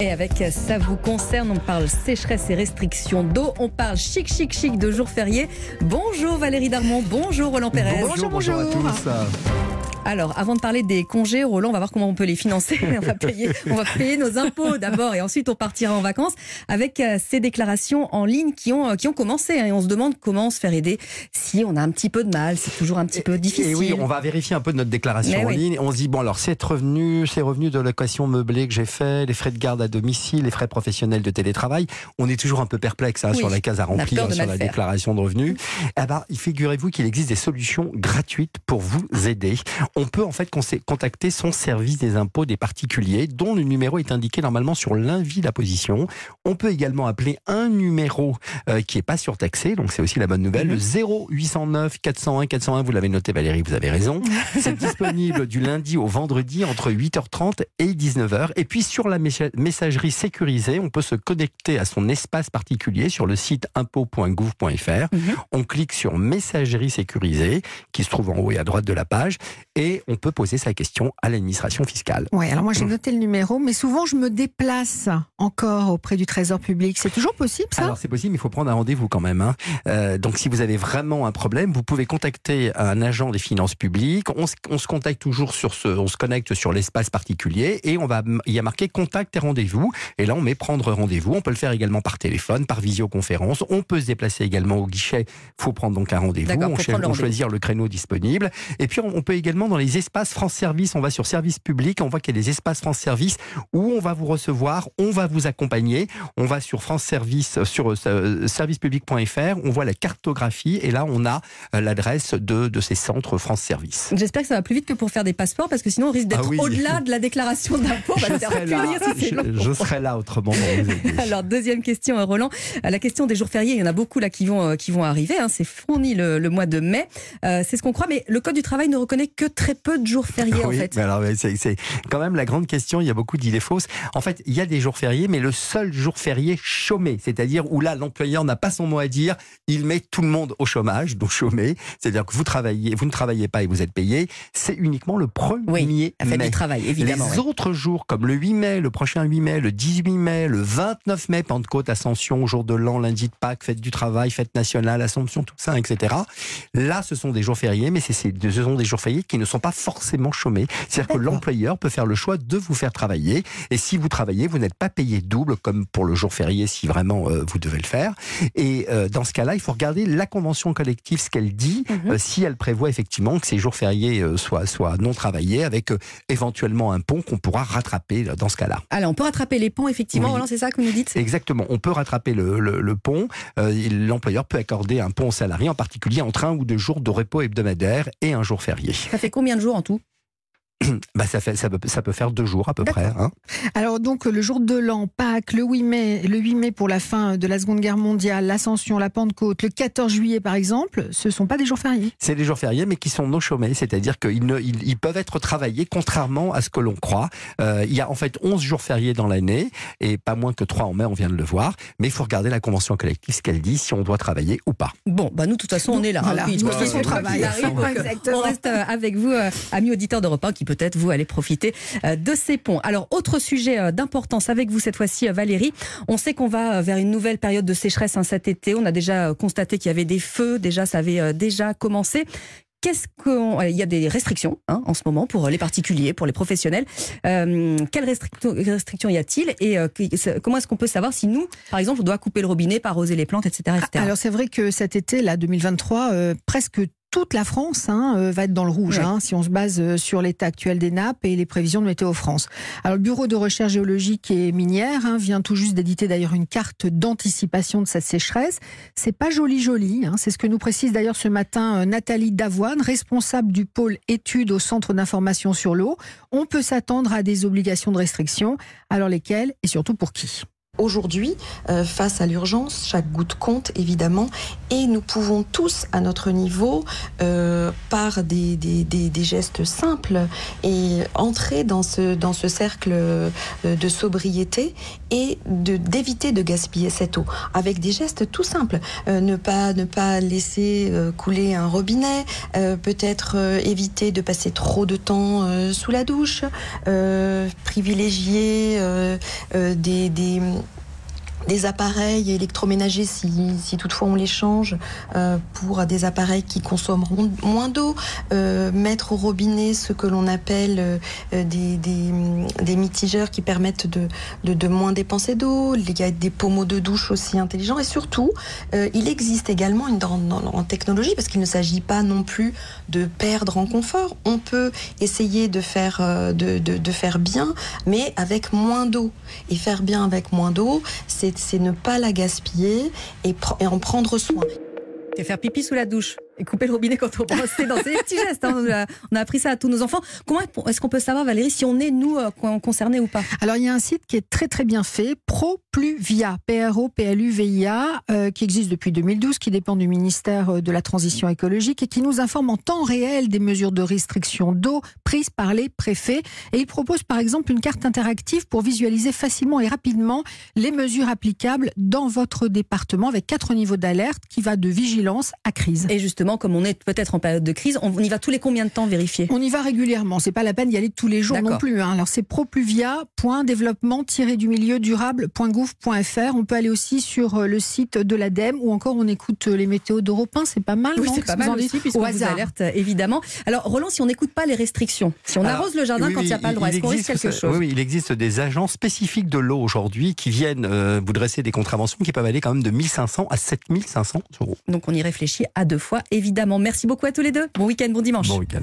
Et avec ça vous concerne, on parle sécheresse et restrictions d'eau, on parle chic chic chic de jours fériés. Bonjour Valérie Darmon, bonjour Roland Pérez. Bonjour, bonjour, à tous. Alors, avant de parler des congés, Roland, on va voir comment on peut les financer. On va payer, on va payer nos impôts d'abord et ensuite on partira en vacances avec euh, ces déclarations en ligne qui ont, euh, qui ont commencé. hein, et on se demande comment se faire aider si on a un petit peu de mal. C'est toujours un petit peu difficile. Et oui, on va vérifier un peu notre déclaration Mais en oui. ligne. On se dit, bon, alors, c'est revenu, c'est revenu de location meublée que j'ai fait, les frais de garde à domicile, les frais professionnels de télétravail. On est toujours un peu perplexe hein, Oui, sur la case à on remplir, de sur la faire. déclaration de revenus. Eh ben, figurez-vous qu'il existe des solutions gratuites pour vous aider. On peut en fait contacter son service des impôts des particuliers, dont le numéro est indiqué normalement sur l'invit la position. On peut également appeler un numéro euh, qui n'est pas surtaxé, donc c'est aussi la bonne nouvelle, le 0809 401 401. Vous l'avez noté, Valérie, vous avez raison. C'est disponible du lundi au vendredi entre 8h30 et 19h. Et puis sur la messa- messagerie sécurisée, on peut se connecter à son espace particulier sur le site impôt.gouv.fr. Mhm. On clique sur messagerie sécurisée qui se trouve en haut et à droite de la page et on peut poser sa question à l'administration fiscale. Oui, alors moi j'ai noté le numéro, mais souvent je me déplace encore auprès du Trésor public. C'est toujours possible ça? Alors c'est possible, mais il faut prendre un rendez-vous quand même. hein. Euh, donc si vous avez vraiment un problème, vous pouvez contacter un agent des finances publiques. On se, on se contacte toujours sur ce, on se connecte sur l'espace particulier et on va, il y a marqué contact et rendez-vous. Et là on met prendre rendez-vous. On peut le faire également par téléphone, par visioconférence. On peut se déplacer également au guichet. Faut prendre donc un rendez-vous. On, le on choisir le créneau disponible. Et puis on peut également dans les espaces France Service. On va sur Service Public. On voit qu'il y a des espaces France Service où on va vous recevoir, on va vous accompagner. On va sur France Service, sur euh, servicepublic.fr, on voit la cartographie et là on a euh, l'adresse de, de ces centres France Service. J'espère que ça va plus vite que pour faire des passeports parce que sinon on risque d'être Ah oui. au-delà de la déclaration d'impôt. Je si je, je serai là autrement. Alors deuxième question, euh, Roland. Euh, La question des jours fériés, il y en a beaucoup là qui vont euh, qui vont arriver. hein. C'est fourni le, le mois de mai. Euh, c'est ce qu'on croit, mais le code du travail ne reconnaît que très peu de jours fériés en Oui, fait. alors ouais, c'est quand même la grande question. Il y a beaucoup d'idées fausses. En fait, il y a des jours fériés, mais le seul jour férié chômé, c'est-à-dire où là l'employeur n'a pas son mot à dire, il met tout le monde au chômage, donc chômé, c'est-à-dire que vous travaillez, vous ne travaillez pas et vous êtes payé. C'est uniquement le 1er Oui, la fête mai. du travail, évidemment. Les ouais. autres jours, comme le 8 mai, le prochain 8 mai, le 18 mai, le 29 mai, Pentecôte, Ascension, jour de l'an, lundi de Pâques, fête du travail, fête nationale, Assomption, tout ça, etc. Là, ce sont des jours fériés, mais ce sont des jours fériés qui ne sont pas forcément chômés. C'est-à-dire que l'employeur peut faire le choix de vous faire travailler. Et si vous travaillez, vous n'êtes pas payé double, comme pour le jour férié, si vraiment euh, vous devez le faire. Et euh, dans ce cas-là, il faut regarder la convention collective, ce qu'elle dit, Mhm. euh, si elle prévoit effectivement que ces jours fériés soient, soient non travaillés, avec éventuellement un pont qu'on pourra rattraper dans ce cas-là. Alors on peut rattraper les ponts effectivement. Oui. C'est ça que vous nous dites? Exactement, on peut rattraper le, le- le pont. L'employeur peut accorder un pont aux salariés, en particulier entre un ou deux jours de repos hebdomadaire et un jour férié. Ça fait combien de jours en tout Bah, ça, fait, ça, peut, ça peut faire deux jours à peu près. hein. Alors donc le jour de l'an, Pâques, le 8 mai, le 8 mai pour la fin de la Seconde Guerre mondiale, l'Ascension, la Pentecôte, le 14 juillet par exemple, ce sont pas des jours fériés. C'est des jours fériés, mais qui sont non chômés, c'est-à-dire qu'ils ne- ils, ils peuvent être travaillés contrairement à ce que l'on croit. Euh, il y a en fait 11 jours fériés dans l'année, et pas moins que 3 en mai, on vient de le voir. Mais il faut regarder la convention collective, ce qu'elle dit, si on doit travailler ou pas. Bon, bah nous de toute façon on est là. Voilà. hein. Nous, toute on arrive, Exactement. on reste euh, avec vous, euh, amis auditeurs d'Europe 1, qui peut-être vous allez profiter euh, de ces ponts. Alors autre sujet euh, d'importance avec vous cette fois-ci, euh, Valérie. On sait qu'on va vers une nouvelle période de sécheresse hein, cet été. On a déjà constaté qu'il y avait des feux, déjà ça avait déjà commencé. Qu'est-ce qu'on... Il y a des restrictions hein, en ce moment pour les particuliers, pour les professionnels. Quelles restrictions, y a-t-il et comment est-ce qu'on peut savoir si nous, par exemple, on doit couper le robinet, pas arroser les plantes, etc. etc. Alors c'est vrai que cet été, là, 2023, euh, presque toute la France hein, euh, va être dans le rouge, Ouais. hein, si on se base euh, sur l'état actuel des nappes et les prévisions de Météo France. Alors le Bureau de recherche géologique et minière hein, vient tout juste d'éditer d'ailleurs une carte d'anticipation de cette sécheresse. C'est pas joli joli, hein, c'est ce que nous précise d'ailleurs ce matin euh, Nathalie Davoine, responsable du pôle études au Centre d'information sur l'eau. On peut s'attendre à des obligations de restriction, alors lesquelles et surtout pour qui? Aujourd'hui, euh, face à l'urgence, chaque goutte compte évidemment, et nous pouvons tous, à notre niveau, euh, par des, gestes simples, et entrer dans ce, cercle euh, de sobriété et d'éviter de, gaspiller cette eau. Avec des gestes tout simples. ne pas laisser couler un robinet, peut-être éviter de passer trop de temps sous la douche, privilégier des des appareils électroménagers si, toutefois on les change euh, pour des appareils qui consommeront moins d'eau, euh, mettre au robinet ce que l'on appelle euh, des, mitigeurs qui permettent de, de, moins dépenser d'eau, il y a des pommeaux de douche aussi intelligents. Et surtout il existe également une en technologie parce qu'il ne s'agit pas non plus de perdre en confort, on peut essayer de faire, de, de faire bien mais avec moins d'eau. Et faire bien avec moins d'eau c'est c'est ne pas la gaspiller et, en prendre soin. Et faire pipi sous la douche et couper le robinet quand on brosse dans ces petits gestes. Hein. On, a, appris ça à tous nos enfants. Comment est-ce qu'on peut savoir, Valérie, si on est, nous, euh, concernés ou pas? Alors, il y a un site qui est très, très bien fait, ProPluvia, P-R-O-P-L-U-V-I-A, euh, qui existe depuis 2012, qui dépend du ministère euh, de la Transition écologique et qui nous informe en temps réel des mesures de restriction d'eau prises par les préfets. Et il propose, par exemple, une carte interactive pour visualiser facilement et rapidement les mesures applicables dans votre département avec quatre niveaux d'alerte qui va de vigilance à crise. Et justement, comme on est peut-être en période de crise, on y va tous les combien de temps vérifier? On y va régulièrement. C'est pas la peine d'y aller tous les jours non plus. Hein. Alors c'est propluvia.développement du milieu durable.gouv.fr. On peut aller aussi sur euh, le site de l'ADEME ou encore on écoute euh, les météos d'Europe 1. C'est pas mal. Oui, c'est pas mal aussi puisqu'on vous alerte évidemment. Alors Roland, si on n'écoute pas les restrictions, si on arrose le jardin quand il n'y a pas le droit, est-ce qu'on risque quelque chose? Oui, il existe des agents spécifiques de l'eau aujourd'hui qui viennent euh, vous dresser des contraventions qui peuvent aller quand même de 1500 à 7500 euros. Donc on y réfléchit à deux fois évidemment. Merci beaucoup à tous les deux. Bon week-end, bon dimanche. Bon week-end.